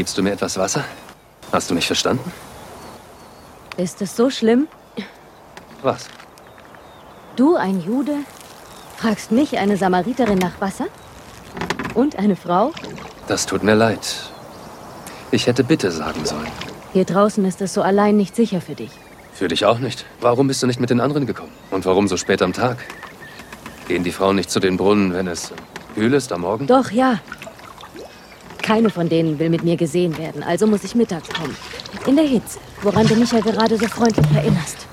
Gibst du mir etwas Wasser? Hast du mich verstanden? Ist es so schlimm? Was? Du, ein Jude, fragst mich, eine Samariterin, nach Wasser? Und eine Frau? Das tut mir leid. Ich hätte bitte sagen sollen. Hier draußen ist es so allein nicht sicher für dich. Für dich auch nicht. Warum bist du nicht mit den anderen gekommen? Und warum so spät am Tag? Gehen die Frauen nicht zu den Brunnen, wenn es kühl ist am Morgen? Doch, ja. Keine von denen will mit mir gesehen werden, also muss ich mittags kommen. In der Hitze, woran du mich ja gerade so freundlich erinnerst.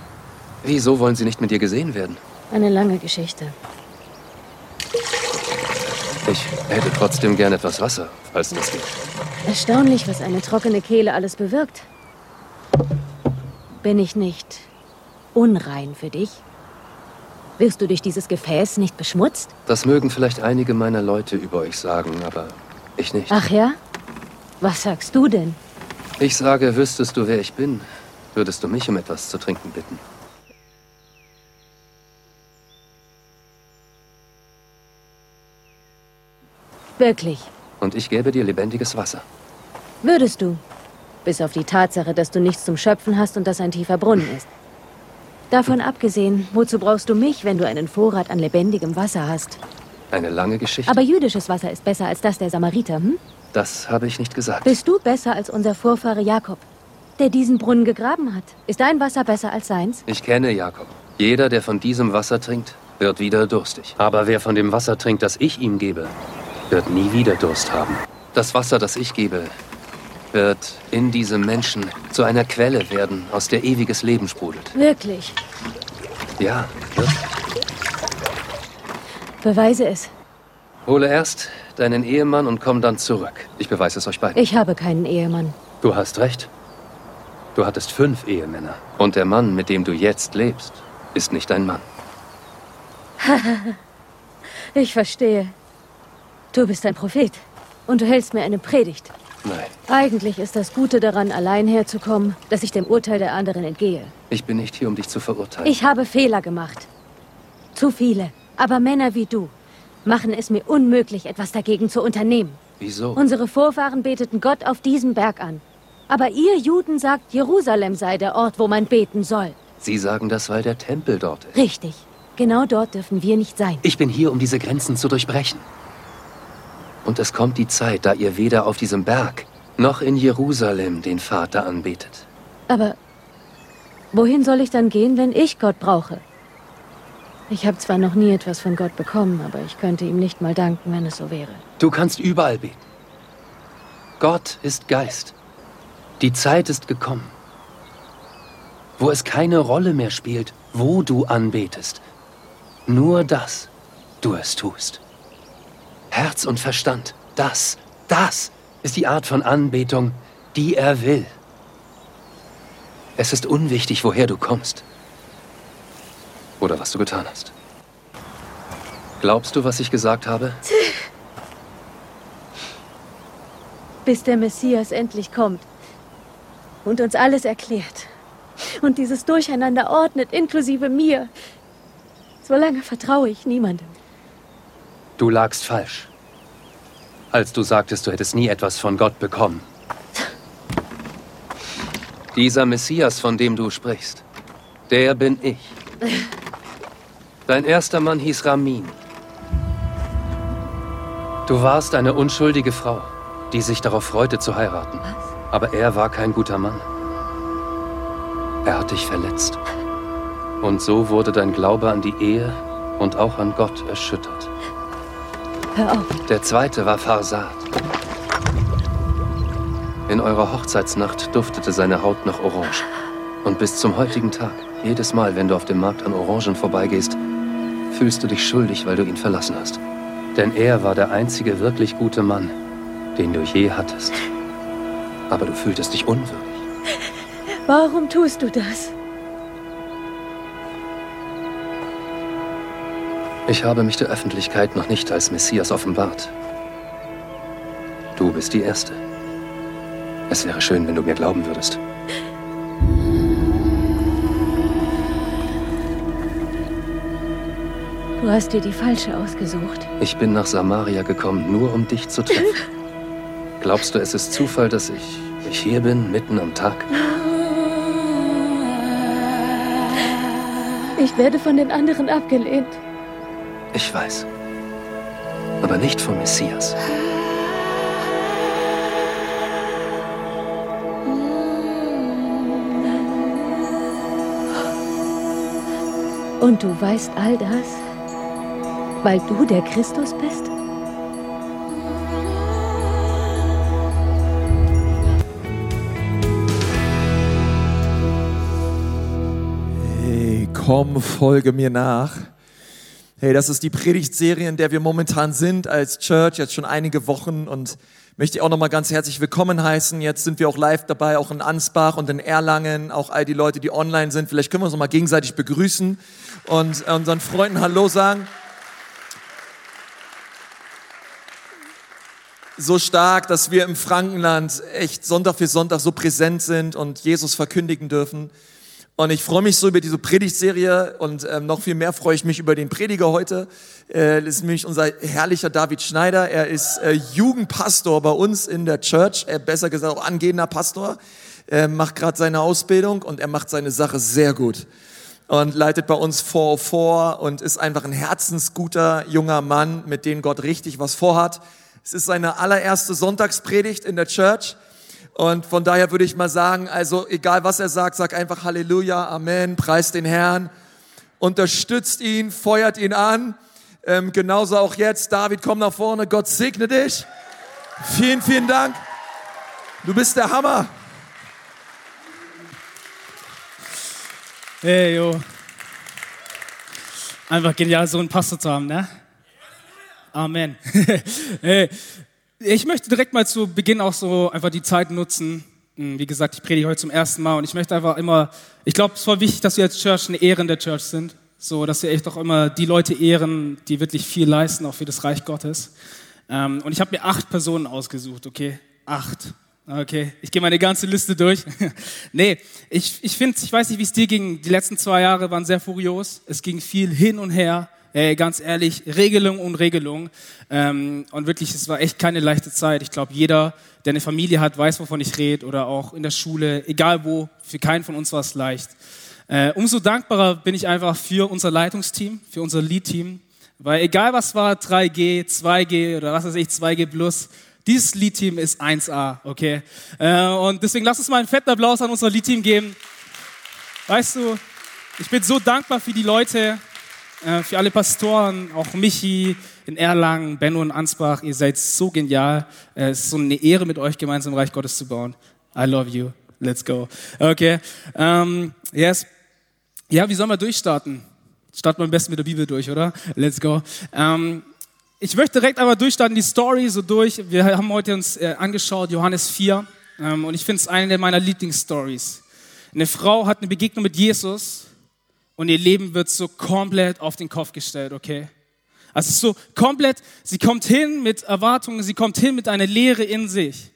Wieso wollen sie nicht mit dir gesehen werden? Eine lange Geschichte. Ich hätte trotzdem gern etwas Wasser, falls das geht. Erstaunlich, was eine trockene Kehle alles bewirkt. Bin ich nicht unrein für dich? Wirst du durch dieses Gefäß nicht beschmutzt? Das mögen vielleicht einige meiner Leute über euch sagen, aber ich nicht. Ach ja? Was sagst du denn? Ich sage, wüsstest du, wer ich bin, würdest du mich um etwas zu trinken bitten. Wirklich. Und ich gäbe dir lebendiges Wasser. Würdest du. Bis auf die Tatsache, dass du nichts zum Schöpfen hast und dass ein tiefer Brunnen ist. Davon abgesehen, wozu brauchst du mich, wenn du einen Vorrat an lebendigem Wasser hast? Eine lange Geschichte. Aber jüdisches Wasser ist besser als das der Samariter, hm? Das habe ich nicht gesagt. Bist du besser als unser Vorfahre Jakob, der diesen Brunnen gegraben hat? Ist dein Wasser besser als seins? Ich kenne Jakob. Jeder, der von diesem Wasser trinkt, wird wieder durstig. Aber wer von dem Wasser trinkt, das ich ihm gebe, wird nie wieder Durst haben. Das Wasser, das ich gebe, wird in diesem Menschen zu einer Quelle werden, aus der ewiges Leben sprudelt. Wirklich? Ja, wirklich. Beweise es. Hole erst deinen Ehemann und komm dann zurück. Ich beweise es euch beiden. Ich habe keinen Ehemann. Du hast recht. Du hattest fünf Ehemänner. Und der Mann, mit dem du jetzt lebst, ist nicht dein Mann. ich verstehe. Du bist ein Prophet. Und du hältst mir eine Predigt. Nein. Eigentlich ist das Gute daran, allein herzukommen, dass ich dem Urteil der anderen entgehe. Ich bin nicht hier, um dich zu verurteilen. Ich habe Fehler gemacht. Zu viele. Aber Männer wie du machen es mir unmöglich, etwas dagegen zu unternehmen. Wieso? Unsere Vorfahren beteten Gott auf diesem Berg an. Aber ihr Juden sagt, Jerusalem sei der Ort, wo man beten soll. Sie sagen das, weil der Tempel dort ist. Richtig. Genau dort dürfen wir nicht sein. Ich bin hier, um diese Grenzen zu durchbrechen. Und es kommt die Zeit, da ihr weder auf diesem Berg noch in Jerusalem den Vater anbetet. Aber wohin soll ich dann gehen, wenn ich Gott brauche? Ich habe zwar noch nie etwas von Gott bekommen, aber ich könnte ihm nicht mal danken, wenn es so wäre. Du kannst überall beten. Gott ist Geist. Die Zeit ist gekommen, wo es keine Rolle mehr spielt, wo du anbetest. Nur das du es tust. Herz und Verstand, das, das ist die Art von Anbetung, die er will. Es ist unwichtig, woher du kommst. Oder was du getan hast. Glaubst du, was ich gesagt habe? Bis der Messias endlich kommt und uns alles erklärt und dieses Durcheinander ordnet, inklusive mir. Solange vertraue ich niemandem. Du lagst falsch, als du sagtest, du hättest nie etwas von Gott bekommen. Dieser Messias, von dem du sprichst, der bin ich. Dein erster Mann hieß Ramin. Du warst eine unschuldige Frau, die sich darauf freute zu heiraten. Aber er war kein guter Mann. Er hat dich verletzt. Und so wurde dein Glaube an die Ehe und auch an Gott erschüttert. Hör auf. Der zweite war Farsad. In eurer Hochzeitsnacht duftete seine Haut nach Orange. Und bis zum heutigen Tag, jedes Mal, wenn du auf dem Markt an Orangen vorbeigehst, fühlst du dich schuldig, weil du ihn verlassen hast. Denn er war der einzige wirklich gute Mann, den du je hattest. Aber du fühltest dich unwürdig. Warum tust du das? Ich habe mich der Öffentlichkeit noch nicht als Messias offenbart. Du bist die Erste. Es wäre schön, wenn du mir glauben würdest. Du hast dir die falsche ausgesucht. Ich bin nach Samaria gekommen, nur um dich zu treffen. Glaubst du, es ist Zufall, dass ich, ich hier bin, mitten am Tag? Ich werde von den anderen abgelehnt. Ich weiß. Aber nicht vom Messias. Und du weißt all das, weil du der Christus bist? Hey, komm, folge mir nach. Hey, das ist die Predigtserie, in der wir momentan sind als Church, jetzt schon einige Wochen und möchte ich auch nochmal ganz herzlich willkommen heißen. Jetzt sind wir auch live dabei, auch in Ansbach und in Erlangen, auch all die Leute, die online sind. Vielleicht können wir uns nochmal gegenseitig begrüßen und unseren Freunden Hallo sagen. So stark, dass wir im Frankenland echt Sonntag für Sonntag so präsent sind und Jesus verkündigen dürfen. Und ich freue mich so über diese Predigtserie und ähm, noch viel mehr freue ich mich über den Prediger heute. Äh, das ist nämlich unser herrlicher David Schneider. Er ist äh, Jugendpastor bei uns in der Church, äh, besser gesagt auch angehender Pastor. Er macht gerade seine Ausbildung und er macht seine Sache sehr gut und leitet bei uns vor vor und ist einfach ein herzensguter junger Mann, mit dem Gott richtig was vorhat. Es ist seine allererste Sonntagspredigt in der Church. Und von daher würde ich mal sagen, also egal was er sagt, sag einfach Halleluja, Amen, preist den Herrn, unterstützt ihn, feuert ihn an. Ähm, genauso auch jetzt, David, komm nach vorne, Gott segne dich. Vielen, vielen Dank. Du bist der Hammer. Hey, jo. Einfach genial, so einen Pastor zu haben, ne? Amen. ich möchte direkt mal zu Beginn auch so einfach die Zeit nutzen. Hm, wie gesagt, ich predige heute zum ersten Mal und ich möchte einfach immer, ich glaube, es ist voll wichtig, dass wir als Church eine Ehren der Church sind. So, dass wir echt auch immer die Leute ehren, die wirklich viel leisten, auch für das Reich Gottes. Ähm, und ich habe mir acht Personen ausgesucht, okay? Acht. Okay, ich gehe meine ganze Liste durch. nee, ich, ich finde, ich weiß nicht, wie es dir ging. Die letzten zwei Jahre waren sehr furios. Es ging viel hin und her. Ey, ganz ehrlich, Regelung und Regelung. Ähm, und wirklich, es war echt keine leichte Zeit. Ich glaube, jeder, der eine Familie hat, weiß, wovon ich rede. Oder auch in der Schule, egal wo, für keinen von uns war es leicht. Äh, umso dankbarer bin ich einfach für unser Leitungsteam, für unser Lead-Team. Weil egal was war, 3G, 2G oder was weiß ich, 2G plus, dieses Lead-Team ist 1A, okay? Äh, und deswegen lass uns mal einen fetten Applaus an unser Lead-Team geben. Weißt du, ich bin so dankbar für die Leute, äh, für alle Pastoren, auch Michi in Erlangen, Benno in Ansbach, ihr seid so genial. Äh, es ist so eine Ehre, mit euch gemeinsam Reich Gottes zu bauen. I love you. Let's go. Okay. Um, ähm, yes. Ja, wie sollen wir durchstarten? Starten wir am besten mit der Bibel durch, oder? Let's go. Um, ähm, ich möchte direkt einmal durchstarten, die Story so durch. Wir haben heute uns äh, angeschaut, Johannes 4. Ähm, und ich finde es eine meiner Lieblingsstories. Eine Frau hat eine Begegnung mit Jesus und ihr Leben wird so komplett auf den Kopf gestellt, okay? Also so komplett, sie kommt hin mit Erwartungen, sie kommt hin mit einer Lehre in sich.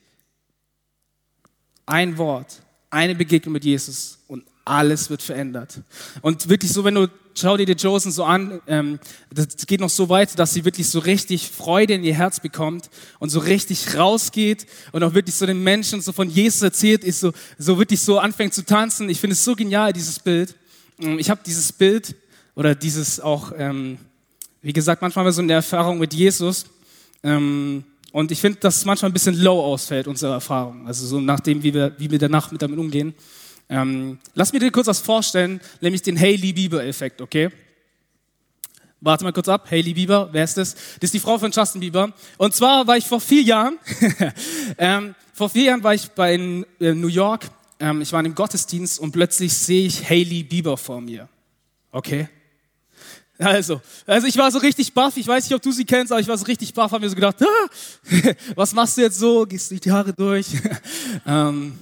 Ein Wort, eine Begegnung mit Jesus und alles wird verändert. Und wirklich so, wenn du, schau dir die Josen so an, ähm, das geht noch so weit, dass sie wirklich so richtig Freude in ihr Herz bekommt und so richtig rausgeht und auch wirklich so den Menschen so von Jesus erzählt, ist so, so wirklich so anfängt zu tanzen. Ich finde es so genial, dieses Bild. Ähm, ich habe dieses Bild oder dieses auch, ähm, wie gesagt, manchmal so eine Erfahrung mit Jesus. Ähm, und ich finde, dass es manchmal ein bisschen low ausfällt, unsere Erfahrung. Also so nachdem, wie wir, wie wir danach mit damit umgehen. Ähm, lass mir dir kurz was vorstellen, nämlich den Hailey Bieber-Effekt, okay? Warte mal kurz ab. Hailey Bieber, wer ist das? Das ist die Frau von Justin Bieber. Und zwar war ich vor vier Jahren, ähm, vor vier Jahren war ich bei in, in New York ähm, ich war in einem Gottesdienst und plötzlich sehe ich Hailey Bieber vor mir. Okay? Also, also ich war so richtig baff, ich weiß nicht, ob du sie kennst, aber ich war so richtig baff, habe mir so gedacht, ah, was machst du jetzt so? Gehst du die Haare durch? ähm,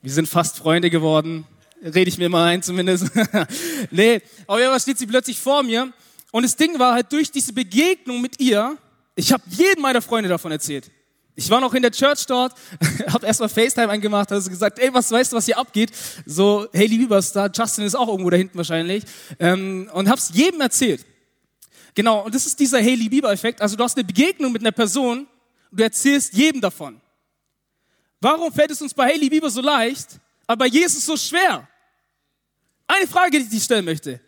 wir sind fast Freunde geworden, rede ich mir mal ein zumindest. nee, aber ja, steht sie plötzlich vor mir und das Ding war halt durch diese Begegnung mit ihr, ich habe jedem meiner Freunde davon erzählt. Ich war noch in der Church dort, habe erstmal FaceTime angemacht, also gesagt, ey, was weißt du, was hier abgeht? So, ist da, Justin ist auch irgendwo da hinten wahrscheinlich. Ähm, und hab's jedem erzählt. Genau, und das ist dieser Haley Bieber-Effekt. Also du hast eine Begegnung mit einer Person und du erzählst jedem davon. Warum fällt es uns bei Haley Bieber so leicht, aber bei Jesus so schwer? Eine Frage, die ich stellen möchte.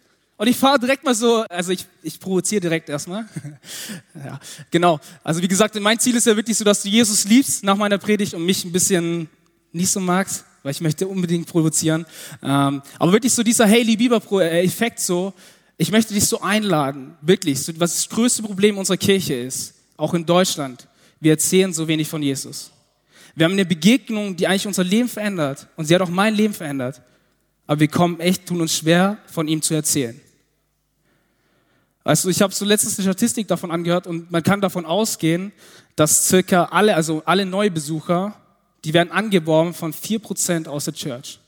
Und ich fahre direkt mal so, also ich, ich provoziere direkt erstmal. ja, genau. Also wie gesagt, mein Ziel ist ja wirklich so, dass du Jesus liebst nach meiner Predigt und mich ein bisschen nicht so magst, weil ich möchte unbedingt provozieren. Ähm, aber wirklich so dieser Haley Bieber-Effekt so, ich möchte dich so einladen, wirklich, so, was das größte Problem unserer Kirche ist, auch in Deutschland. Wir erzählen so wenig von Jesus. Wir haben eine Begegnung, die eigentlich unser Leben verändert und sie hat auch mein Leben verändert. Aber wir kommen echt, tun uns schwer, von ihm zu erzählen. Also ich habe so letztens eine Statistik davon angehört und man kann davon ausgehen, dass circa alle, also alle Neubesucher, die werden angeworben von vier Prozent aus der Church.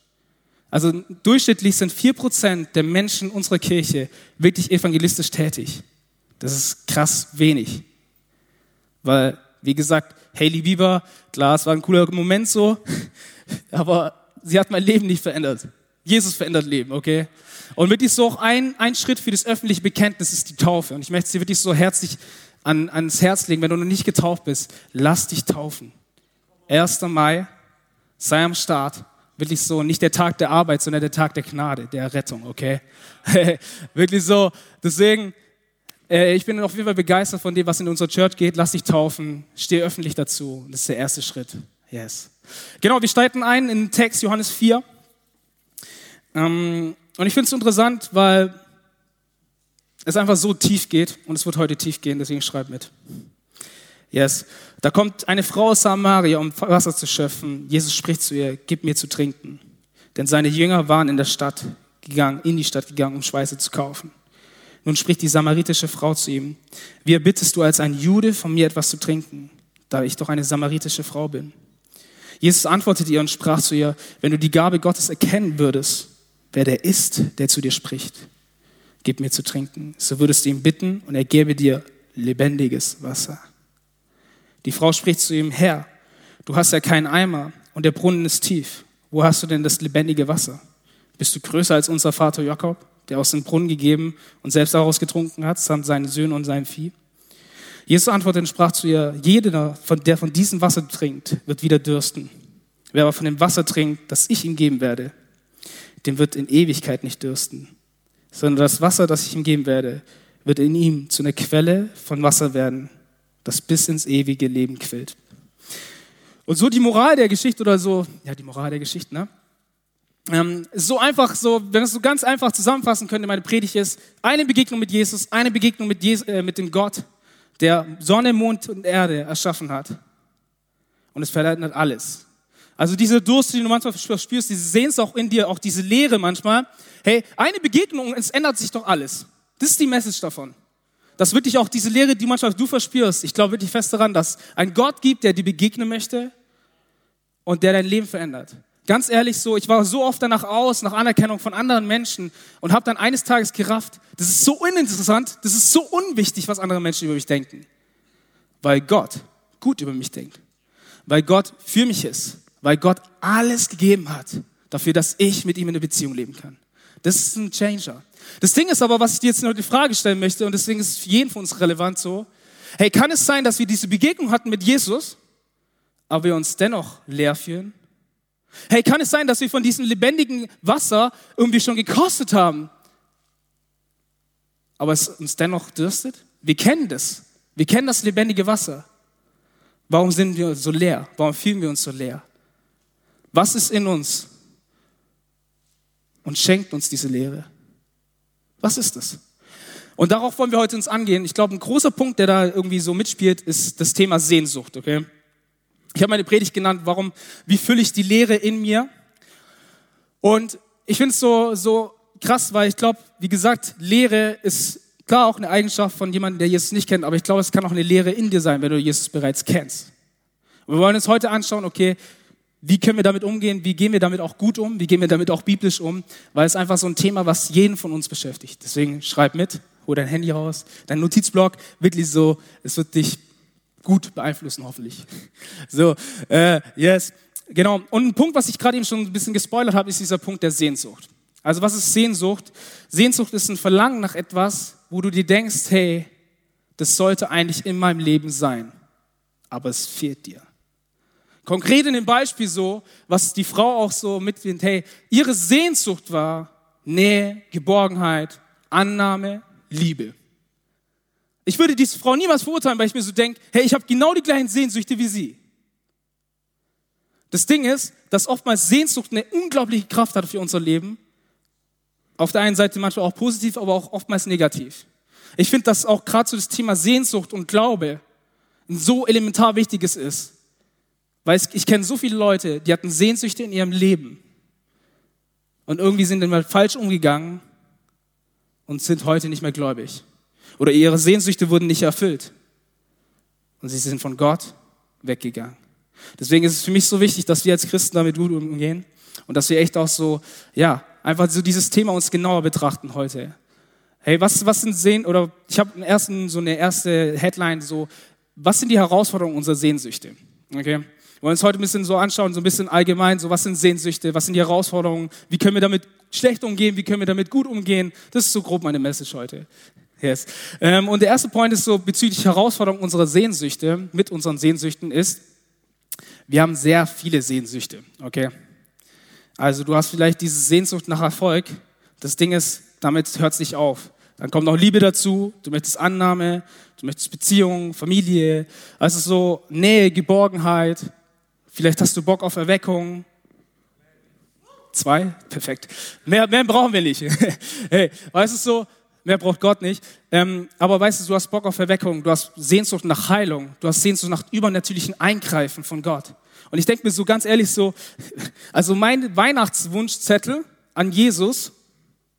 Also durchschnittlich sind vier Prozent der Menschen unserer Kirche wirklich evangelistisch tätig. Das ist krass wenig. Weil, wie gesagt, Hailey Bieber, klar, es war ein cooler Moment so, aber sie hat mein Leben nicht verändert. Jesus verändert Leben, okay? Und wirklich so auch ein, ein Schritt für das öffentliche Bekenntnis ist die Taufe. Und ich möchte sie wirklich so herzlich an, ans Herz legen, wenn du noch nicht getauft bist, lass dich taufen. 1. Mai, sei am Start. Wirklich so, nicht der Tag der Arbeit, sondern der Tag der Gnade, der Rettung, okay? wirklich so, deswegen, äh, ich bin auf jeden Fall begeistert von dem, was in unserer Church geht. Lass dich taufen, steh öffentlich dazu. Das ist der erste Schritt. Yes. Genau, wir steigen ein in den Text Johannes 4. Ähm, und ich finde es interessant, weil es einfach so tief geht und es wird heute tief gehen, deswegen schreib mit. Yes. Da kommt eine Frau aus Samaria, um Wasser zu schöpfen. Jesus spricht zu ihr, gib mir zu trinken. Denn seine Jünger waren in der Stadt gegangen, in die Stadt gegangen, um Speise zu kaufen. Nun spricht die samaritische Frau zu ihm, wie erbittest du als ein Jude von mir etwas zu trinken, da ich doch eine samaritische Frau bin? Jesus antwortete ihr und sprach zu ihr, wenn du die Gabe Gottes erkennen würdest, wer der ist, der zu dir spricht. Gib mir zu trinken. So würdest du ihn bitten und er gebe dir lebendiges Wasser. Die Frau spricht zu ihm, Herr, du hast ja keinen Eimer und der Brunnen ist tief. Wo hast du denn das lebendige Wasser? Bist du größer als unser Vater Jakob, der aus dem Brunnen gegeben und selbst daraus getrunken hat, samt seinen Söhnen und seinem Vieh? Jesus antwortete und sprach zu ihr, jeder, der von diesem Wasser trinkt, wird wieder dürsten. Wer aber von dem Wasser trinkt, das ich ihm geben werde, dem wird in Ewigkeit nicht dürsten, sondern das Wasser, das ich ihm geben werde, wird in ihm zu einer Quelle von Wasser werden, das bis ins ewige Leben quillt. Und so die Moral der Geschichte oder so, ja, die Moral der Geschichte, ne? Ähm, so einfach, so, wenn es so ganz einfach zusammenfassen könnte, meine Predigt ist, eine Begegnung mit Jesus, eine Begegnung mit, Jesus, äh, mit dem Gott, der Sonne, Mond und Erde erschaffen hat. Und es verändert alles. Also diese Durst, die du manchmal spürst, diese Sehnsucht auch in dir, auch diese Leere manchmal. Hey, eine Begegnung, es ändert sich doch alles. Das ist die Message davon. Dass wirklich auch diese Leere, die manchmal du verspürst, ich glaube wirklich fest daran, dass ein Gott gibt, der dir begegnen möchte und der dein Leben verändert. Ganz ehrlich so, ich war so oft danach aus, nach Anerkennung von anderen Menschen und habe dann eines Tages gerafft, das ist so uninteressant, das ist so unwichtig, was andere Menschen über mich denken. Weil Gott gut über mich denkt. Weil Gott für mich ist weil Gott alles gegeben hat dafür, dass ich mit ihm in einer Beziehung leben kann. Das ist ein Changer. Das Ding ist aber, was ich dir jetzt noch die Frage stellen möchte, und deswegen ist es für jeden von uns relevant so, hey, kann es sein, dass wir diese Begegnung hatten mit Jesus, aber wir uns dennoch leer fühlen? Hey, kann es sein, dass wir von diesem lebendigen Wasser irgendwie schon gekostet haben, aber es uns dennoch dürstet? Wir kennen das. Wir kennen das lebendige Wasser. Warum sind wir so leer? Warum fühlen wir uns so leer? Was ist in uns und schenkt uns diese Lehre? Was ist das? Und darauf wollen wir heute uns angehen. Ich glaube, ein großer Punkt, der da irgendwie so mitspielt, ist das Thema Sehnsucht, okay? Ich habe meine Predigt genannt, warum, wie fülle ich die Lehre in mir? Und ich finde es so, so krass, weil ich glaube, wie gesagt, Lehre ist klar auch eine Eigenschaft von jemandem, der Jesus nicht kennt, aber ich glaube, es kann auch eine Lehre in dir sein, wenn du Jesus bereits kennst. Und wir wollen uns heute anschauen, okay, wie können wir damit umgehen? Wie gehen wir damit auch gut um? Wie gehen wir damit auch biblisch um? Weil es einfach so ein Thema, was jeden von uns beschäftigt. Deswegen schreib mit, hol dein Handy raus, dein Notizblock, wirklich so, es wird dich gut beeinflussen, hoffentlich. So, äh, yes, genau. Und ein Punkt, was ich gerade eben schon ein bisschen gespoilert habe, ist dieser Punkt der Sehnsucht. Also was ist Sehnsucht? Sehnsucht ist ein Verlangen nach etwas, wo du dir denkst, hey, das sollte eigentlich in meinem Leben sein, aber es fehlt dir. Konkret in dem Beispiel so, was die Frau auch so mitnimmt, hey, ihre Sehnsucht war Nähe, Geborgenheit, Annahme, Liebe. Ich würde diese Frau niemals verurteilen, weil ich mir so denke, hey, ich habe genau die gleichen Sehnsüchte wie sie. Das Ding ist, dass oftmals Sehnsucht eine unglaubliche Kraft hat für unser Leben. Auf der einen Seite manchmal auch positiv, aber auch oftmals negativ. Ich finde, dass auch gerade so das Thema Sehnsucht und Glaube ein so elementar wichtiges ist. Weil ich kenne so viele Leute, die hatten Sehnsüchte in ihrem Leben und irgendwie sind dann mal falsch umgegangen und sind heute nicht mehr gläubig. Oder ihre Sehnsüchte wurden nicht erfüllt und sie sind von Gott weggegangen. Deswegen ist es für mich so wichtig, dass wir als Christen damit gut umgehen und dass wir echt auch so, ja, einfach so dieses Thema uns genauer betrachten heute. Hey, was, was sind Sehn, oder ich habe ersten, so eine erste Headline, so, was sind die Herausforderungen unserer Sehnsüchte? Okay? Wir wollen uns heute ein bisschen so anschauen, so ein bisschen allgemein, so was sind Sehnsüchte, was sind die Herausforderungen, wie können wir damit schlecht umgehen, wie können wir damit gut umgehen. Das ist so grob meine Message heute. Yes. Ähm, und der erste Point ist so bezüglich Herausforderungen unserer Sehnsüchte, mit unseren Sehnsüchten ist, wir haben sehr viele Sehnsüchte, okay? Also du hast vielleicht diese Sehnsucht nach Erfolg. Das Ding ist, damit hört es nicht auf. Dann kommt noch Liebe dazu, du möchtest Annahme, du möchtest Beziehung, Familie, also so Nähe, Geborgenheit. Vielleicht hast du Bock auf Erweckung. Zwei? Perfekt. Mehr, mehr brauchen wir nicht. hey, weißt du so, mehr braucht Gott nicht. Ähm, aber weißt du, du hast Bock auf Erweckung, du hast Sehnsucht nach Heilung, du hast Sehnsucht nach übernatürlichen Eingreifen von Gott. Und ich denke mir so ganz ehrlich so, also mein Weihnachtswunschzettel an Jesus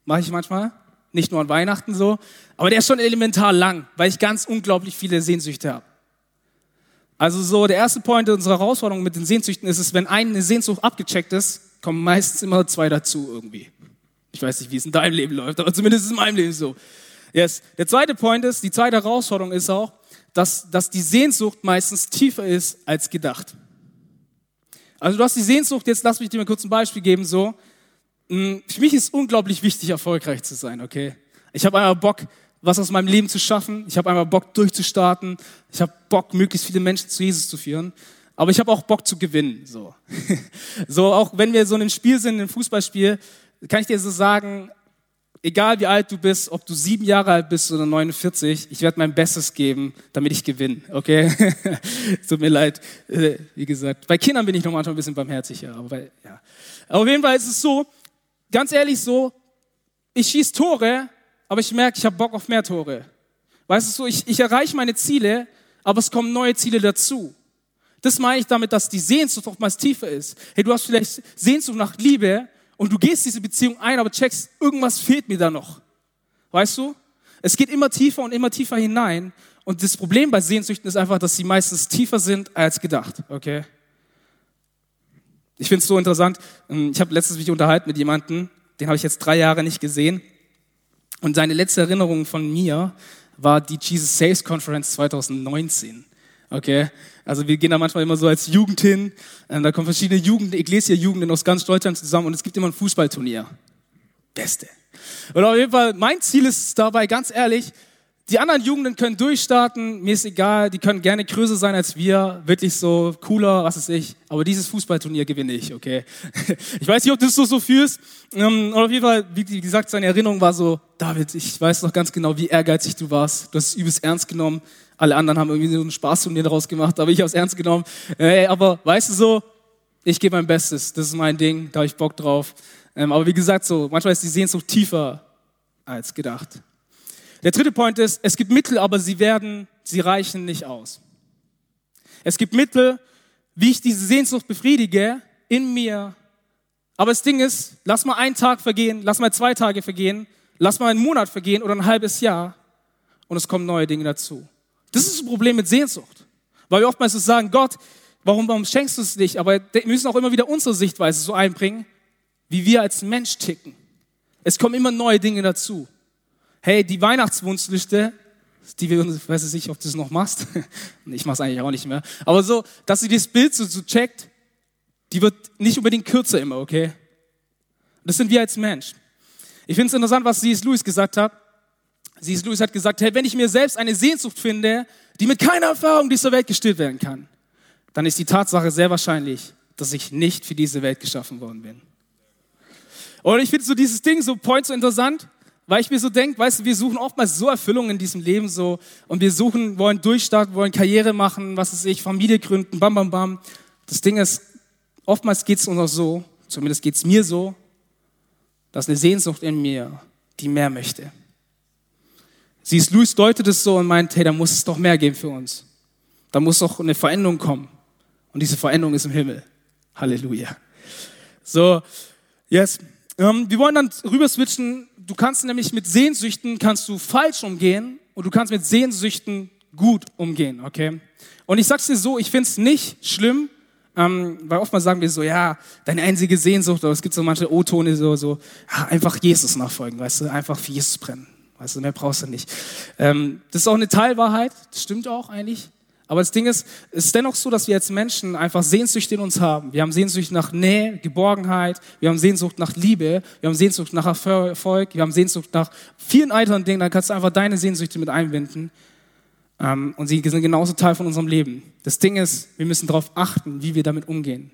mache ich manchmal, nicht nur an Weihnachten so, aber der ist schon elementar lang, weil ich ganz unglaublich viele Sehnsüchte habe. Also so, der erste Point unserer Herausforderung mit den Sehnsüchten ist es, wenn eine Sehnsucht abgecheckt ist, kommen meistens immer zwei dazu irgendwie. Ich weiß nicht, wie es in deinem Leben läuft, aber zumindest in meinem Leben so. Yes. Der zweite Point ist, die zweite Herausforderung ist auch, dass, dass die Sehnsucht meistens tiefer ist als gedacht. Also du hast die Sehnsucht, jetzt lass mich dir mal kurz ein Beispiel geben, so. Hm, für mich ist unglaublich wichtig, erfolgreich zu sein, okay? Ich habe einmal Bock, was aus meinem Leben zu schaffen. Ich habe einmal Bock, durchzustarten. Ich habe Bock, möglichst viele Menschen zu Jesus zu führen. Aber ich habe auch Bock zu gewinnen. So. so, auch wenn wir so in einem Spiel sind, in einem Fußballspiel, kann ich dir so sagen, egal wie alt du bist, ob du sieben Jahre alt bist oder 49, ich werde mein Bestes geben, damit ich gewinne, okay? Tut mir leid, äh, wie gesagt. Bei Kindern bin ich noch manchmal ein bisschen barmherziger, aber bei, ja. Auf jeden Fall ist es so, ganz ehrlich so, ich schieße Tore, aber ich merke, ich habe Bock auf mehr Tore. Weißt du so, ich, ich erreiche meine Ziele, aber es kommen neue Ziele dazu. Das meine ich damit, dass die Sehnsucht oftmals tiefer ist. Hey, du hast vielleicht Sehnsucht nach Liebe und du gehst diese Beziehung ein, aber checkst, irgendwas fehlt mir da noch. Weißt du? Es geht immer tiefer und immer tiefer hinein. Und das Problem bei Sehnsüchten ist einfach, dass sie meistens tiefer sind als gedacht. Okay? Ich finde es so interessant. Ich habe letztes Video unterhalten mit jemandem, den habe ich jetzt drei Jahre nicht gesehen. Und seine letzte Erinnerung von mir war die Jesus Saves Conference 2019. Okay? Also wir gehen da manchmal immer so als Jugend hin. Ähm, da kommen verschiedene Jugend, Ecclesia-Jugenden aus ganz Deutschland zusammen und es gibt immer ein Fußballturnier. Beste. Und auf jeden Fall, mein Ziel ist dabei, ganz ehrlich, die anderen Jugenden können durchstarten, mir ist egal, die können gerne größer sein als wir, wirklich so cooler, was weiß ich, aber dieses Fußballturnier gewinne ich, okay? Ich weiß nicht, ob du es so, so fühlst, ähm, und auf jeden Fall, wie gesagt, seine Erinnerung war so, David, ich weiß noch ganz genau, wie ehrgeizig du warst, du hast es übelst ernst genommen, alle anderen haben irgendwie so einen Spaßturnier daraus gemacht, aber ich habe es ernst genommen, hey, aber weißt du so, ich gebe mein Bestes, das ist mein Ding, da habe ich Bock drauf, ähm, aber wie gesagt, so, manchmal ist die Sehnsucht tiefer als gedacht. Der dritte Point ist, es gibt Mittel, aber sie werden, sie reichen nicht aus. Es gibt Mittel, wie ich diese Sehnsucht befriedige in mir. Aber das Ding ist, lass mal einen Tag vergehen, lass mal zwei Tage vergehen, lass mal einen Monat vergehen oder ein halbes Jahr und es kommen neue Dinge dazu. Das ist das Problem mit Sehnsucht. Weil wir oftmals so sagen, Gott, warum, warum schenkst du es nicht? Aber wir müssen auch immer wieder unsere Sichtweise so einbringen, wie wir als Mensch ticken. Es kommen immer neue Dinge dazu hey, die Weihnachtswunschliste, die wir, ich weiß nicht, ob du es noch machst, ich mache es eigentlich auch nicht mehr, aber so, dass sie das Bild so, so checkt, die wird nicht unbedingt kürzer immer, okay? Das sind wir als Mensch. Ich finde es interessant, was C.S. Lewis gesagt hat. C.S. Lewis hat gesagt, hey, wenn ich mir selbst eine Sehnsucht finde, die mit keiner Erfahrung dieser Welt gestillt werden kann, dann ist die Tatsache sehr wahrscheinlich, dass ich nicht für diese Welt geschaffen worden bin. Und ich finde so dieses Ding, so Point so interessant, weil ich mir so denke, weißt du, wir suchen oftmals so Erfüllung in diesem Leben so und wir suchen, wollen durchstarten, wollen Karriere machen, was weiß ich, Familie gründen, bam, bam, bam. Das Ding ist, oftmals geht es uns auch so, zumindest geht es mir so, dass eine Sehnsucht in mir, die mehr möchte. Siehst, Louis deutet es so und meint, hey, da muss es doch mehr geben für uns. Da muss doch eine Veränderung kommen. Und diese Veränderung ist im Himmel. Halleluja. So, jetzt, ähm, wir wollen dann rüber switchen. Du kannst nämlich mit Sehnsüchten kannst du falsch umgehen und du kannst mit Sehnsüchten gut umgehen, okay? Und ich sag's dir so, ich find's nicht schlimm, ähm, weil oftmals sagen wir so, ja, deine einzige Sehnsucht, oder es gibt so manche O-Tone, so, so, ja, einfach Jesus nachfolgen, weißt du, einfach für Jesus brennen, weißt du, mehr brauchst du nicht. Ähm, das ist auch eine Teilwahrheit, das stimmt auch eigentlich. Aber das Ding ist, es ist dennoch so, dass wir als Menschen einfach Sehnsucht in uns haben. Wir haben Sehnsucht nach Nähe, Geborgenheit, wir haben Sehnsucht nach Liebe, wir haben Sehnsucht nach Erfolg, wir haben Sehnsucht nach vielen weiteren Dingen. Dann kannst du einfach deine Sehnsüchte mit einbinden. Ähm, und sie sind genauso Teil von unserem Leben. Das Ding ist, wir müssen darauf achten, wie wir damit umgehen.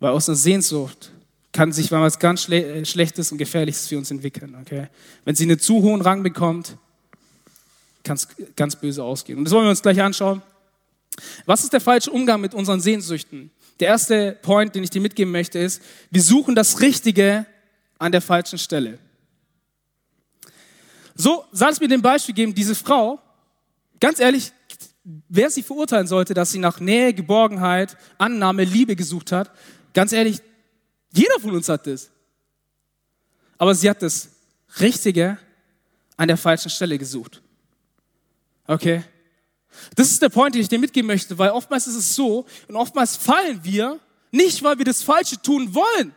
Weil aus einer Sehnsucht kann sich was ganz Schle äh, Schlechtes und Gefährliches für uns entwickeln. Okay? Wenn sie einen zu hohen Rang bekommt, kann es ganz böse ausgehen. Und das wollen wir uns gleich anschauen. Was ist der falsche Umgang mit unseren Sehnsüchten? Der erste Point, den ich dir mitgeben möchte, ist, wir suchen das Richtige an der falschen Stelle. So, soll es mir den Beispiel geben, diese Frau, Ganz ehrlich, wer sie verurteilen sollte, dass sie nach Nähe, Geborgenheit, Annahme, Liebe gesucht hat, ganz ehrlich, jeder von uns hat das. Aber sie hat das Richtige an der falschen Stelle gesucht. Okay? Das ist der Point, den ich dir mitgeben möchte, weil oftmals ist es so und oftmals fallen wir nicht, weil wir das Falsche tun wollen,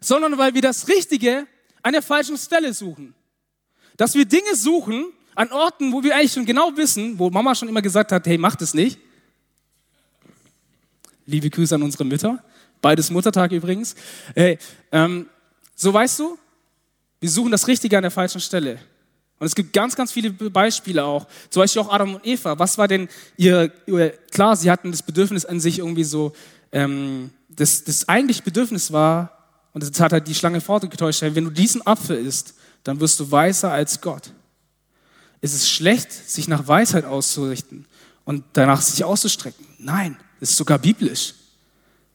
sondern weil wir das Richtige an der falschen Stelle suchen. Dass wir Dinge suchen, an Orten, wo wir eigentlich schon genau wissen, wo Mama schon immer gesagt hat, hey, mach das nicht. Liebe Grüße an unsere Mütter. Beides Muttertag übrigens. Hey, ähm, so weißt du, wir suchen das Richtige an der falschen Stelle. Und es gibt ganz, ganz viele Beispiele auch. Zum Beispiel auch Adam und Eva. Was war denn ihr, klar, sie hatten das Bedürfnis an sich irgendwie so, ähm, das, das eigentlich Bedürfnis war, und das hat halt die Schlange fortgetäuscht, wenn du diesen Apfel isst, dann wirst du weißer als Gott. Ist es schlecht, sich nach Weisheit auszurichten und danach sich auszustrecken? Nein, es ist sogar biblisch.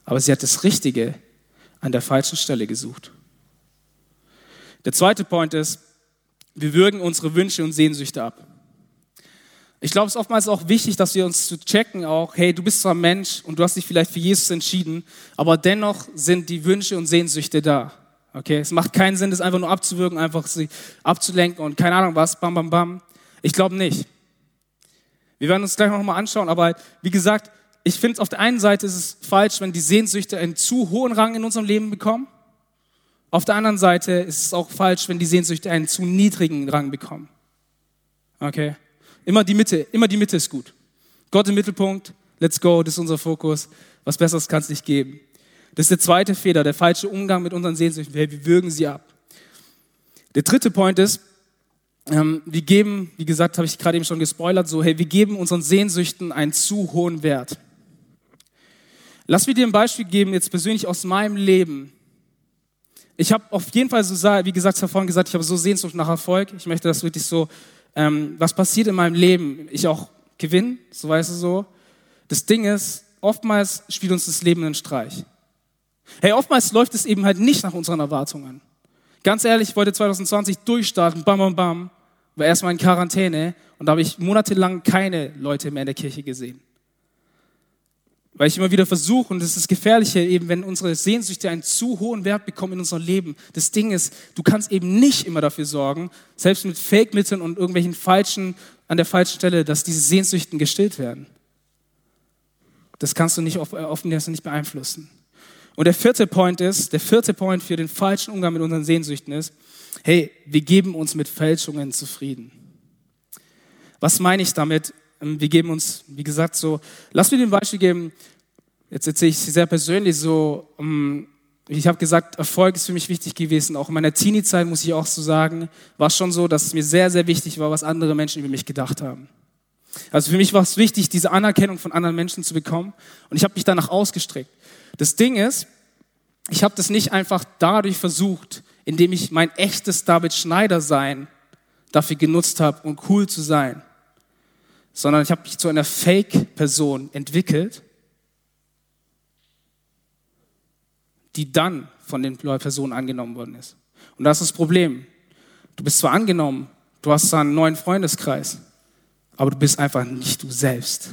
Aber sie hat das Richtige an der falschen Stelle gesucht. Der zweite Point ist, wir würgen unsere Wünsche und Sehnsüchte ab. Ich glaube, es ist oftmals auch wichtig, dass wir uns zu checken auch, hey, du bist zwar Mensch und du hast dich vielleicht für Jesus entschieden, aber dennoch sind die Wünsche und Sehnsüchte da. Okay, es macht keinen Sinn, das einfach nur abzuwürgen, einfach sie abzulenken und keine Ahnung was, bam, bam, bam. Ich glaube nicht. Wir werden uns gleich noch mal anschauen, aber wie gesagt, ich finde, auf der einen Seite ist es falsch, wenn die Sehnsüchte einen zu hohen Rang in unserem Leben bekommen. Auf der anderen Seite ist es auch falsch, wenn die Sehnsüchte einen zu niedrigen Rang bekommen. Okay? Immer die Mitte, immer die Mitte ist gut. Gott im Mittelpunkt, let's go, das ist unser Fokus. Was Besseres kann es nicht geben. Das ist der zweite Fehler, der falsche Umgang mit unseren Sehnsüchten. Wir würgen sie ab. Der dritte Point ist, ähm, wir geben, wie gesagt, habe ich gerade eben schon gespoilert, so, hey, wir geben unseren Sehnsüchten einen zu hohen Wert. Lass mir dir ein Beispiel geben, jetzt persönlich aus meinem Leben. Ich habe auf jeden Fall so, wie gesagt, vorhin gesagt, ich habe so Sehnsucht nach Erfolg. Ich möchte das wirklich so, ähm, was passiert in meinem Leben, ich auch gewinne, so weißt du so. Das Ding ist, oftmals spielt uns das Leben einen Streich. Hey, oftmals läuft es eben halt nicht nach unseren Erwartungen. Ganz ehrlich, ich wollte 2020 durchstarten, bam, bam, bam war erstmal in Quarantäne und da habe ich monatelang keine Leute mehr in der Kirche gesehen. Weil ich immer wieder versuche, und das ist das Gefährliche, eben wenn unsere Sehnsüchte einen zu hohen Wert bekommen in unserem Leben. Das Ding ist, du kannst eben nicht immer dafür sorgen, selbst mit Fake-Mitteln und irgendwelchen falschen, an der falschen Stelle, dass diese Sehnsüchten gestillt werden. Das kannst du nicht, offen nicht beeinflussen. Und der vierte Point ist, der vierte Point für den falschen Umgang mit unseren Sehnsüchten ist, hey, wir geben uns mit Fälschungen zufrieden. Was meine ich damit? Ähm, wir geben uns, wie gesagt, so, lass mir den Beispiel geben, jetzt erzähle ich sehr persönlich so, ähm, ich habe gesagt, Erfolg ist für mich wichtig gewesen. Auch in meiner Teenie-Zeit, muss ich auch so sagen, war schon so, dass es mir sehr, sehr wichtig war, was andere Menschen über mich gedacht haben. Also für mich war es wichtig, diese Anerkennung von anderen Menschen zu bekommen und ich habe mich danach ausgestreckt. Das Ding ist, ich habe das nicht einfach dadurch versucht, indem ich mein echtes David Schneider sein dafür genutzt habe, um cool zu sein, sondern ich habe mich zu einer Fake-Person entwickelt, die dann von den Personen angenommen worden ist. Und das ist das Problem. Du bist zwar angenommen, du hast zwar einen neuen Freundeskreis, aber du bist einfach nicht du selbst.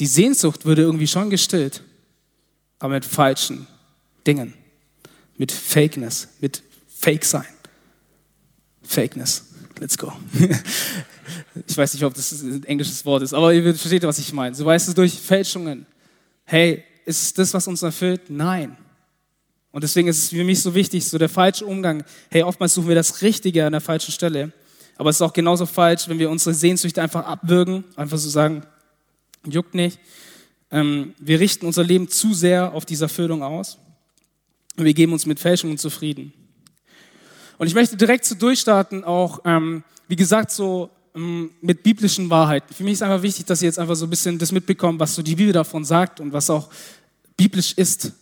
Die Sehnsucht würde irgendwie schon gestillt, aber mit falschen Dingen, mit Fakeness, mit Fake sein. Fakeness. Let's go. ich weiß nicht, ob das ein englisches Wort ist, aber ihr versteht, was ich meine. So weißt du, durch Fälschungen. Hey, ist das, was uns erfüllt? Nein. Und deswegen ist es für mich so wichtig, so der falsche Umgang. Hey, oftmals suchen wir das Richtige an der falschen Stelle. Aber es ist auch genauso falsch, wenn wir unsere Sehnsüchte einfach abwürgen, einfach so sagen, juckt nicht. Ähm, wir richten unser Leben zu sehr auf diese Erfüllung aus. Und wir geben uns mit Fälschungen zufrieden. Und ich möchte direkt so durchstarten, auch, ähm, wie gesagt, so ähm, mit biblischen Wahrheiten. Für mich ist einfach wichtig, dass ihr jetzt einfach so ein bisschen das mitbekommt, was so die Bibel davon sagt und was auch biblisch ist.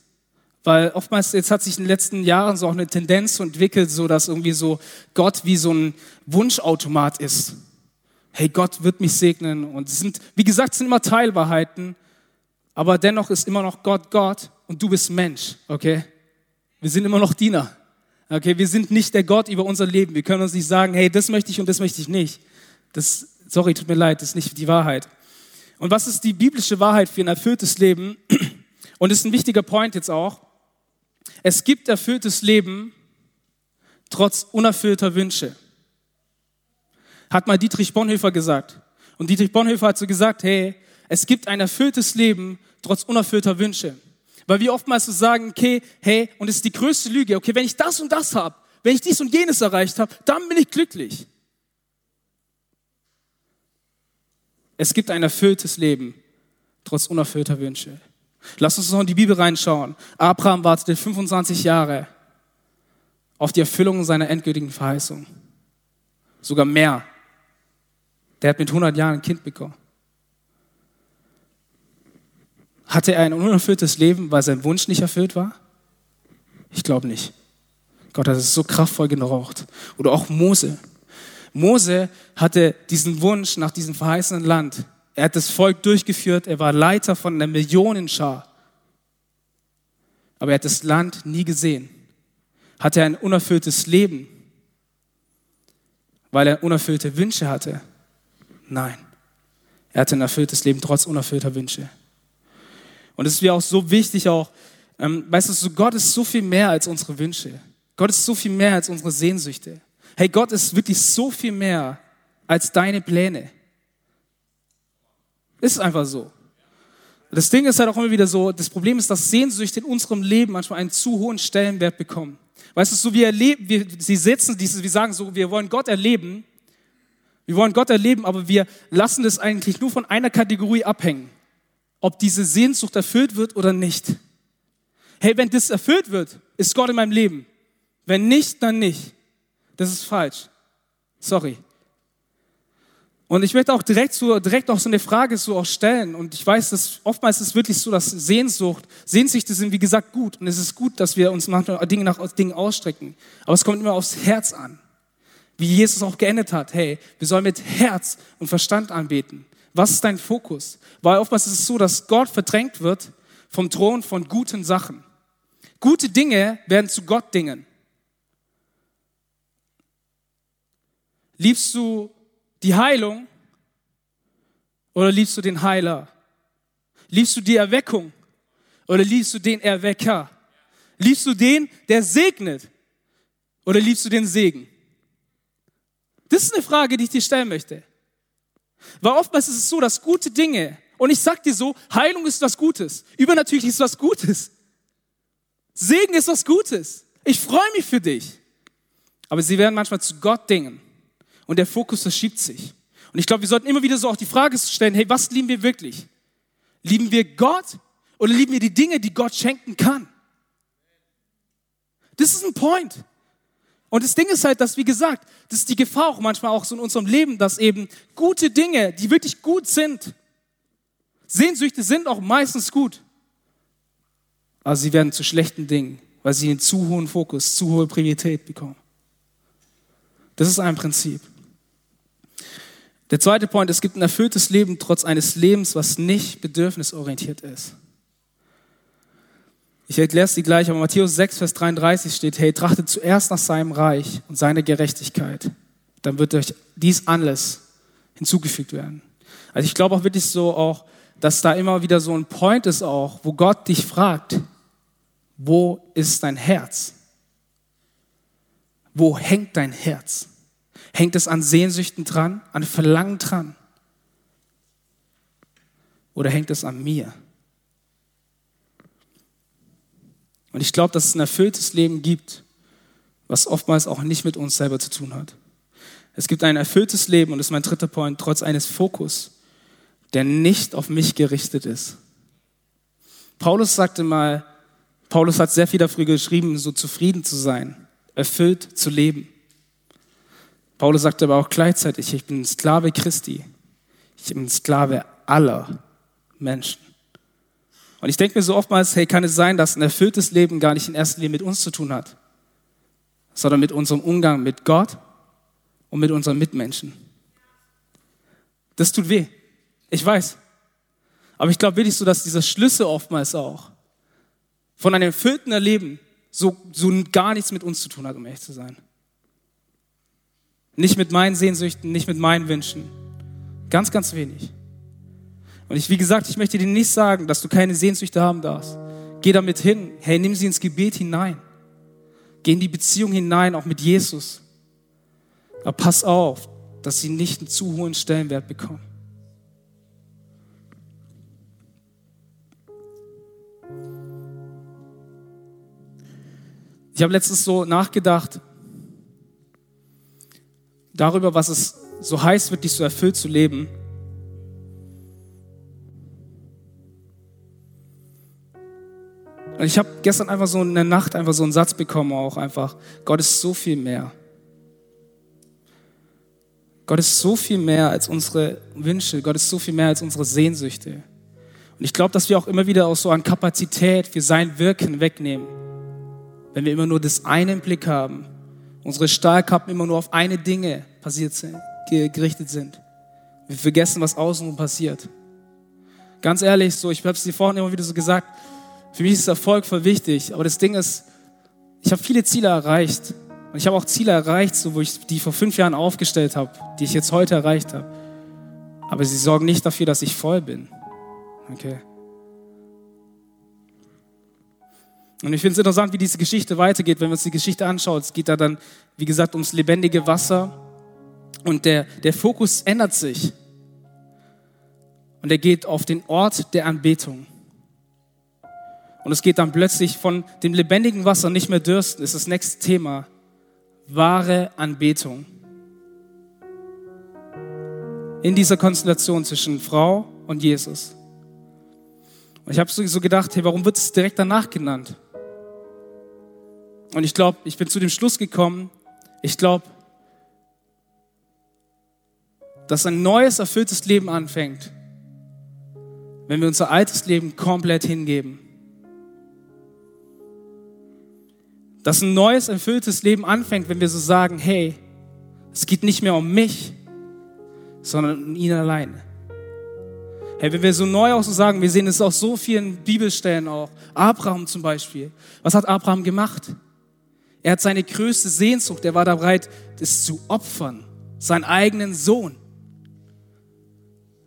Weil oftmals, jetzt hat sich in den letzten Jahren so auch eine Tendenz entwickelt, so dass irgendwie so Gott wie so ein Wunschautomat ist. Hey, Gott wird mich segnen. Und es sind, wie gesagt, es sind immer Teilwahrheiten, aber dennoch ist immer noch Gott Gott und du bist Mensch, okay? Wir sind immer noch Diener. Okay, wir sind nicht der Gott über unser Leben. Wir können uns nicht sagen, hey, das möchte ich und das möchte ich nicht. Das, sorry, tut mir leid, das ist nicht die Wahrheit. Und was ist die biblische Wahrheit für ein erfülltes Leben? Und das ist ein wichtiger Point jetzt auch. Es gibt erfülltes Leben trotz unerfüllter Wünsche. Hat mal Dietrich Bonhoeffer gesagt. Und Dietrich Bonhoeffer hat so gesagt, hey, es gibt ein erfülltes Leben trotz unerfüllter Wünsche. Weil wir oftmals so sagen, okay, hey, und es ist die größte Lüge, okay, wenn ich das und das habe, wenn ich dies und jenes erreicht habe, dann bin ich glücklich. Es gibt ein erfülltes Leben, trotz unerfüllter Wünsche. Lass uns noch in die Bibel reinschauen. Abraham wartete 25 Jahre auf die Erfüllung seiner endgültigen Verheißung. Sogar mehr. Der hat mit 100 Jahren ein Kind bekommen. Hatte er ein unerfülltes Leben, weil sein Wunsch nicht erfüllt war? Ich glaube nicht. Gott hat es so kraftvoll geraucht. Oder auch Mose. Mose hatte diesen Wunsch nach diesem verheißenen Land. Er hat das Volk durchgeführt. Er war Leiter von einer Millionenschar. Aber er hat das Land nie gesehen. Hatte er ein unerfülltes Leben, weil er unerfüllte Wünsche hatte? Nein. Er hatte ein erfülltes Leben trotz unerfüllter Wünsche. Und es ist mir auch so wichtig, auch, ähm, weißt du, so Gott ist so viel mehr als unsere Wünsche. Gott ist so viel mehr als unsere Sehnsüchte. Hey, Gott ist wirklich so viel mehr als deine Pläne. Ist einfach so. Das Ding ist halt auch immer wieder so, das Problem ist, dass Sehnsüchte in unserem Leben manchmal einen zu hohen Stellenwert bekommen. Weißt du, so wir erleben, wir, sie setzen dieses, wir sagen so, wir wollen Gott erleben, wir wollen Gott erleben, aber wir lassen das eigentlich nur von einer Kategorie abhängen ob diese Sehnsucht erfüllt wird oder nicht. Hey, wenn das erfüllt wird, ist Gott in meinem Leben. Wenn nicht, dann nicht. Das ist falsch. Sorry. Und ich möchte auch direkt so, direkt auch so eine Frage so auch stellen. Und ich weiß, dass oftmals ist es wirklich so, dass Sehnsucht, Sehnsüchte sind wie gesagt gut. Und es ist gut, dass wir uns manchmal Dinge nach Dingen ausstrecken. Aber es kommt immer aufs Herz an. Wie Jesus auch geendet hat. Hey, wir sollen mit Herz und Verstand anbeten. Was ist dein Fokus? Weil oftmals ist es so, dass Gott verdrängt wird vom Thron von guten Sachen. Gute Dinge werden zu Gott Dingen. Liebst du die Heilung oder liebst du den Heiler? Liebst du die Erweckung oder liebst du den Erwecker? Liebst du den, der segnet oder liebst du den Segen? Das ist eine Frage, die ich dir stellen möchte. Weil oftmals ist es so, dass gute Dinge, und ich sag dir so, Heilung ist was Gutes, übernatürlich ist was Gutes, Segen ist was Gutes. Ich freue mich für dich. Aber sie werden manchmal zu Gott Dingen und der Fokus verschiebt sich. Und ich glaube, wir sollten immer wieder so auch die Frage stellen, hey, was lieben wir wirklich? Lieben wir Gott oder lieben wir die Dinge, die Gott schenken kann? Das ist ein Point. Und das Ding ist halt, dass, wie gesagt, das ist die Gefahr auch manchmal auch so in unserem Leben, dass eben gute Dinge, die wirklich gut sind, Sehnsüchte sind auch meistens gut, aber sie werden zu schlechten Dingen, weil sie einen zu hohen Fokus, zu hohe Priorität bekommen. Das ist ein Prinzip. Der zweite Point, es gibt ein erfülltes Leben trotz eines Lebens, was nicht bedürfnisorientiert ist. Ich erkläre es dir gleich, aber Matthäus 6, Vers 33 steht, hey, trachtet zuerst nach seinem Reich und seiner Gerechtigkeit. Dann wird euch dies alles hinzugefügt werden. Also ich glaube auch wirklich so auch, dass da immer wieder so ein Point ist auch, wo Gott dich fragt, wo ist dein Herz? Wo hängt dein Herz? Hängt es an Sehnsüchten dran, an Verlangen dran? Oder hängt es an mir? Und ich glaube, dass es ein erfülltes Leben gibt, was oftmals auch nicht mit uns selber zu tun hat. Es gibt ein erfülltes Leben, und das ist mein dritter Point, trotz eines Fokus, der nicht auf mich gerichtet ist. Paulus sagte mal, Paulus hat sehr viel dafür geschrieben, so zufrieden zu sein, erfüllt zu leben. Paulus sagte aber auch gleichzeitig, ich bin Sklave Christi. Ich bin Sklave aller Menschen. Und ich denke mir so oftmals, hey, kann es sein, dass ein erfülltes Leben gar nicht in erster Linie mit uns zu tun hat, sondern mit unserem Umgang mit Gott und mit unseren Mitmenschen. Das tut weh. Ich weiß. Aber ich glaube wirklich so, dass dieser Schlüssel oftmals auch von einem erfüllten Leben so, so gar nichts mit uns zu tun hat, um ehrlich zu sein. Nicht mit meinen Sehnsüchten, nicht mit meinen Wünschen. Ganz, ganz wenig. Und ich, wie gesagt, ich möchte dir nicht sagen, dass du keine Sehnsüchte haben darfst. Geh damit hin. Hey, nimm sie ins Gebet hinein. Geh in die Beziehung hinein, auch mit Jesus. Aber pass auf, dass sie nicht einen zu hohen Stellenwert bekommen. Ich habe letztens so nachgedacht, darüber, was es so heißt, wirklich so erfüllt zu leben. Und ich habe gestern einfach so in der Nacht einfach so einen Satz bekommen, auch einfach, Gott ist so viel mehr. Gott ist so viel mehr als unsere Wünsche, Gott ist so viel mehr als unsere Sehnsüchte. Und ich glaube, dass wir auch immer wieder auch so an Kapazität für sein Wirken wegnehmen, wenn wir immer nur das eine im Blick haben unsere Stahlkappen immer nur auf eine Dinge passiert sind, gerichtet sind. Wir vergessen, was außenrum passiert. Ganz ehrlich, so, ich habe es dir vorhin immer wieder so gesagt, für mich ist Erfolg voll wichtig, aber das Ding ist, ich habe viele Ziele erreicht. Und ich habe auch Ziele erreicht, so, wo ich die vor fünf Jahren aufgestellt habe, die ich jetzt heute erreicht habe. Aber sie sorgen nicht dafür, dass ich voll bin. Okay. Und ich finde es interessant, wie diese Geschichte weitergeht, wenn man uns die Geschichte anschaut. Es geht da dann, wie gesagt, ums lebendige Wasser und der, der Fokus ändert sich. Und er geht auf den Ort der Anbetung. Und es geht dann plötzlich von dem lebendigen Wasser nicht mehr dürsten, ist das nächste Thema. Wahre Anbetung. In dieser Konstellation zwischen Frau und Jesus. Und ich habe so gedacht, hey, warum wird es direkt danach genannt? Und ich glaube, ich bin zu dem Schluss gekommen, ich glaube, dass ein neues, erfülltes Leben anfängt, wenn wir unser altes Leben komplett hingeben. Dass ein neues, erfülltes Leben anfängt, wenn wir so sagen, hey, es geht nicht mehr um mich, sondern um ihn alleine. Hey, wenn wir so neu auch so sagen, wir sehen es auch so vielen Bibelstellen auch. Abraham zum Beispiel. Was hat Abraham gemacht? Er hat seine größte Sehnsucht, er war da bereit, das zu opfern, seinen eigenen Sohn,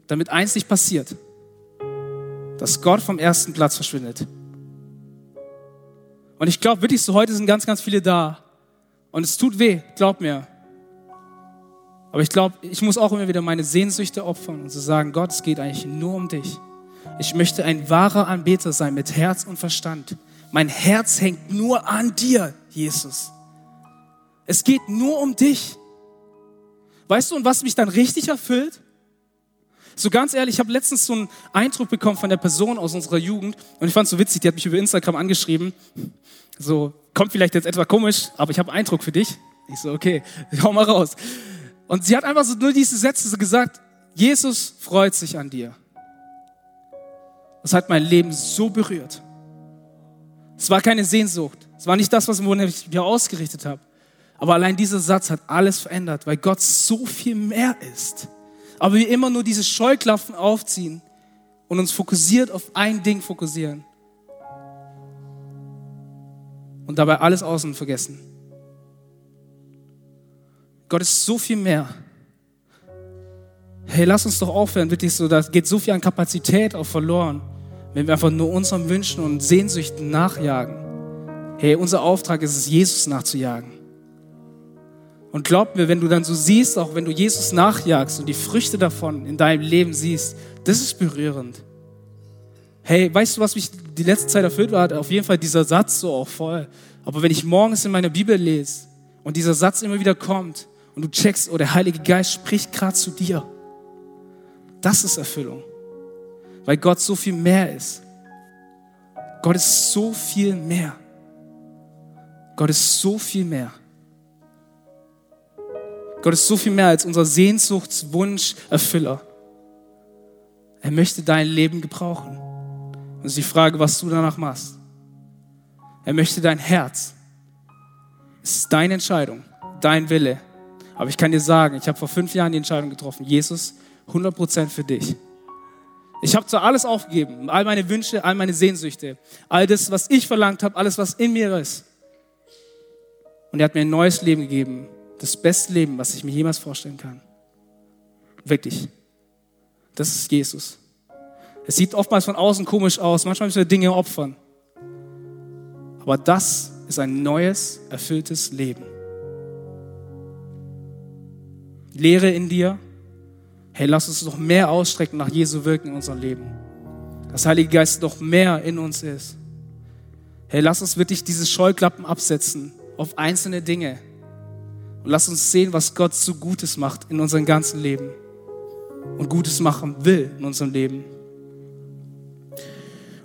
damit eins nicht passiert, dass Gott vom ersten Platz verschwindet. Und ich glaube wirklich so, heute sind ganz, ganz viele da. Und es tut weh, glaub mir. Aber ich glaube, ich muss auch immer wieder meine Sehnsüchte opfern und zu so sagen, Gott, es geht eigentlich nur um dich. Ich möchte ein wahrer Anbeter sein mit Herz und Verstand. Mein Herz hängt nur an dir, Jesus. Es geht nur um dich. Weißt du, und was mich dann richtig erfüllt? So ganz ehrlich, ich habe letztens so einen Eindruck bekommen von der Person aus unserer Jugend und ich fand es so witzig, die hat mich über Instagram angeschrieben. So, kommt vielleicht jetzt etwa komisch, aber ich habe einen Eindruck für dich. Ich so, okay, hau mal raus. Und sie hat einfach so nur diese Sätze so gesagt, Jesus freut sich an dir. Das hat mein Leben so berührt. Es war keine Sehnsucht. Es war nicht das, was ich mir ausgerichtet habe. Aber allein dieser Satz hat alles verändert, weil Gott so viel mehr ist. Aber wir immer nur diese Scheuklappen aufziehen und uns fokussiert auf ein Ding fokussieren. Und dabei alles außen vergessen. Gott ist so viel mehr. Hey, lass uns doch aufhören, wirklich so, da geht so viel an Kapazität auch verloren, wenn wir einfach nur unseren Wünschen und Sehnsüchten nachjagen. Hey, unser Auftrag ist es, Jesus nachzujagen. Und glaub mir, wenn du dann so siehst, auch wenn du Jesus nachjagst und die Früchte davon in deinem Leben siehst, das ist berührend. Hey, weißt du, was mich die letzte Zeit erfüllt war? Auf jeden Fall dieser Satz so auch voll. Aber wenn ich morgens in meiner Bibel lese und dieser Satz immer wieder kommt und du checkst, oh, der Heilige Geist spricht gerade zu dir, das ist Erfüllung. Weil Gott so viel mehr ist. Gott ist so viel mehr. Gott ist so viel mehr. Gott ist so viel mehr als unser Sehnsuchtswunsch-Erfüller. Er möchte dein Leben gebrauchen. Und es ist die Frage, was du danach machst. Er möchte dein Herz. Es ist deine Entscheidung, dein Wille. Aber ich kann dir sagen, ich habe vor fünf Jahren die Entscheidung getroffen, Jesus, 100% für dich. Ich habe zwar alles aufgegeben, all meine Wünsche, all meine Sehnsüchte, all das, was ich verlangt habe, alles, was in mir ist. Und er hat mir ein neues Leben gegeben, das beste Leben, was ich mir jemals vorstellen kann. Wirklich. Das ist Jesus. Es sieht oftmals von außen komisch aus, manchmal müssen wir Dinge opfern. Aber das ist ein neues, erfülltes Leben. Lehre in dir. Hey, lass uns noch mehr ausstrecken nach Jesu Wirken in unserem Leben. Das Heilige Geist noch mehr in uns ist. Hey, lass uns wirklich diese Scheuklappen absetzen auf einzelne Dinge und lass uns sehen, was Gott so Gutes macht in unserem ganzen Leben und Gutes machen will in unserem Leben.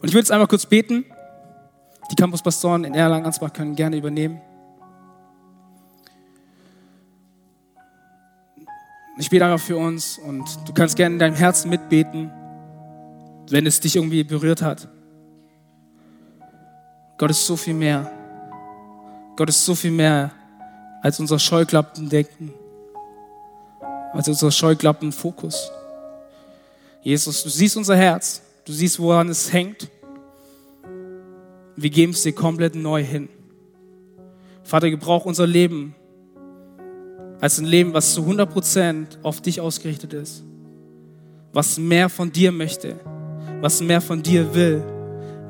Und ich will jetzt einmal kurz beten. Die Campuspastoren in Erlangen-Ansbach können gerne übernehmen. Ich bete einfach für uns und du kannst gerne in deinem Herzen mitbeten, wenn es dich irgendwie berührt hat. Gott ist so viel mehr. Gott ist so viel mehr als unser Scheuklappendenken, als unser Scheuklappenfokus. Jesus, du siehst unser Herz, du siehst, woran es hängt. Wir geben es dir komplett neu hin. Vater, gebrauch unser Leben als ein Leben, was zu 100% auf dich ausgerichtet ist, was mehr von dir möchte, was mehr von dir will,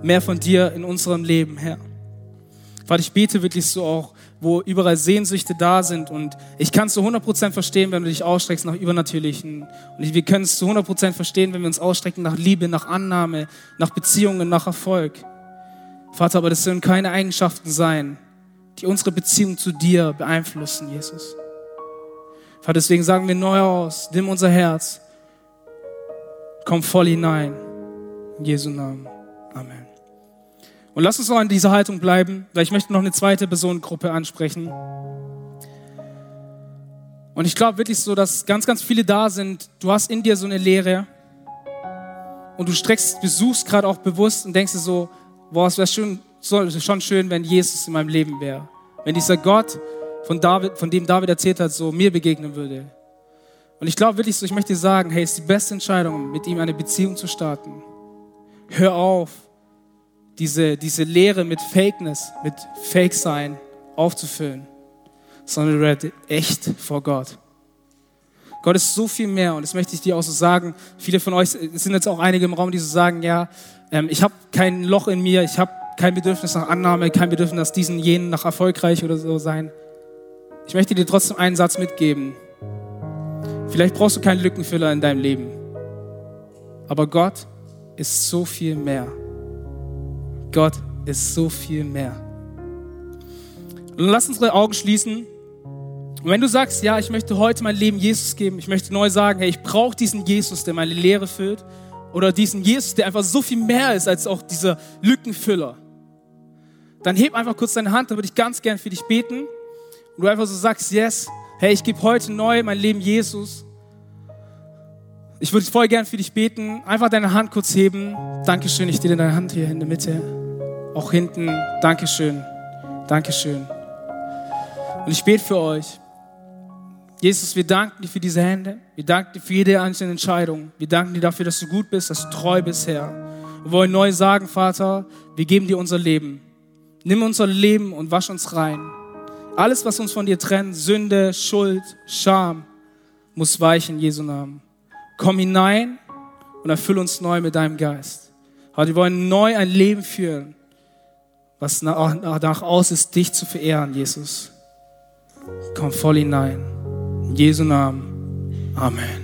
mehr von dir in unserem Leben, Herr. Vater, ich bete wirklich so auch wo überall Sehnsüchte da sind. Und ich kann es zu 100% verstehen, wenn du dich ausstreckst nach Übernatürlichen. Und wir können es zu 100% verstehen, wenn wir uns ausstrecken nach Liebe, nach Annahme, nach Beziehungen, nach Erfolg. Vater, aber das sollen keine Eigenschaften sein, die unsere Beziehung zu dir beeinflussen, Jesus. Vater, deswegen sagen wir neu aus, nimm unser Herz, komm voll hinein. In Jesu Namen. Amen. Und lass uns noch an dieser Haltung bleiben, weil ich möchte noch eine zweite Personengruppe ansprechen. Und ich glaube wirklich so, dass ganz, ganz viele da sind. Du hast in dir so eine Lehre und du streckst, besuchst gerade auch bewusst und denkst dir so, boah, es wäre schon, schon schön, wenn Jesus in meinem Leben wäre. Wenn dieser Gott, von, David, von dem David erzählt hat, so mir begegnen würde. Und ich glaube wirklich so, ich möchte dir sagen, hey, es ist die beste Entscheidung, mit ihm eine Beziehung zu starten. Hör auf, diese, diese Lehre mit Fakeness, mit Fake-Sein aufzufüllen, sondern du werde echt vor Gott. Gott ist so viel mehr und das möchte ich dir auch so sagen. Viele von euch, es sind jetzt auch einige im Raum, die so sagen, ja, ähm, ich habe kein Loch in mir, ich habe kein Bedürfnis nach Annahme, kein Bedürfnis nach diesen, jenen, nach erfolgreich oder so sein. Ich möchte dir trotzdem einen Satz mitgeben. Vielleicht brauchst du keinen Lückenfüller in deinem Leben, aber Gott ist so viel mehr. Gott ist so viel mehr. Und lass unsere Augen schließen. Und wenn du sagst, ja, ich möchte heute mein Leben Jesus geben, ich möchte neu sagen, hey, ich brauche diesen Jesus, der meine Lehre füllt, oder diesen Jesus, der einfach so viel mehr ist als auch dieser Lückenfüller, dann heb einfach kurz deine Hand, da würde ich ganz gern für dich beten. Und du einfach so sagst, yes, hey, ich gebe heute neu mein Leben Jesus. Ich würde voll gern für dich beten. Einfach deine Hand kurz heben. Dankeschön, ich dir deine Hand hier in der Mitte. Auch hinten. Dankeschön. Dankeschön. Und ich bete für euch. Jesus, wir danken dir für diese Hände. Wir danken dir für jede einzelne Entscheidung. Wir danken dir dafür, dass du gut bist, dass du treu bist, Herr. Wir wollen neu sagen, Vater, wir geben dir unser Leben. Nimm unser Leben und wasch uns rein. Alles, was uns von dir trennt, Sünde, Schuld, Scham, muss weichen Jesu Namen. Komm hinein und erfülle uns neu mit deinem Geist. wir wollen neu ein Leben führen, was danach aus ist, dich zu verehren, Jesus. Komm voll hinein. In Jesu Namen. Amen.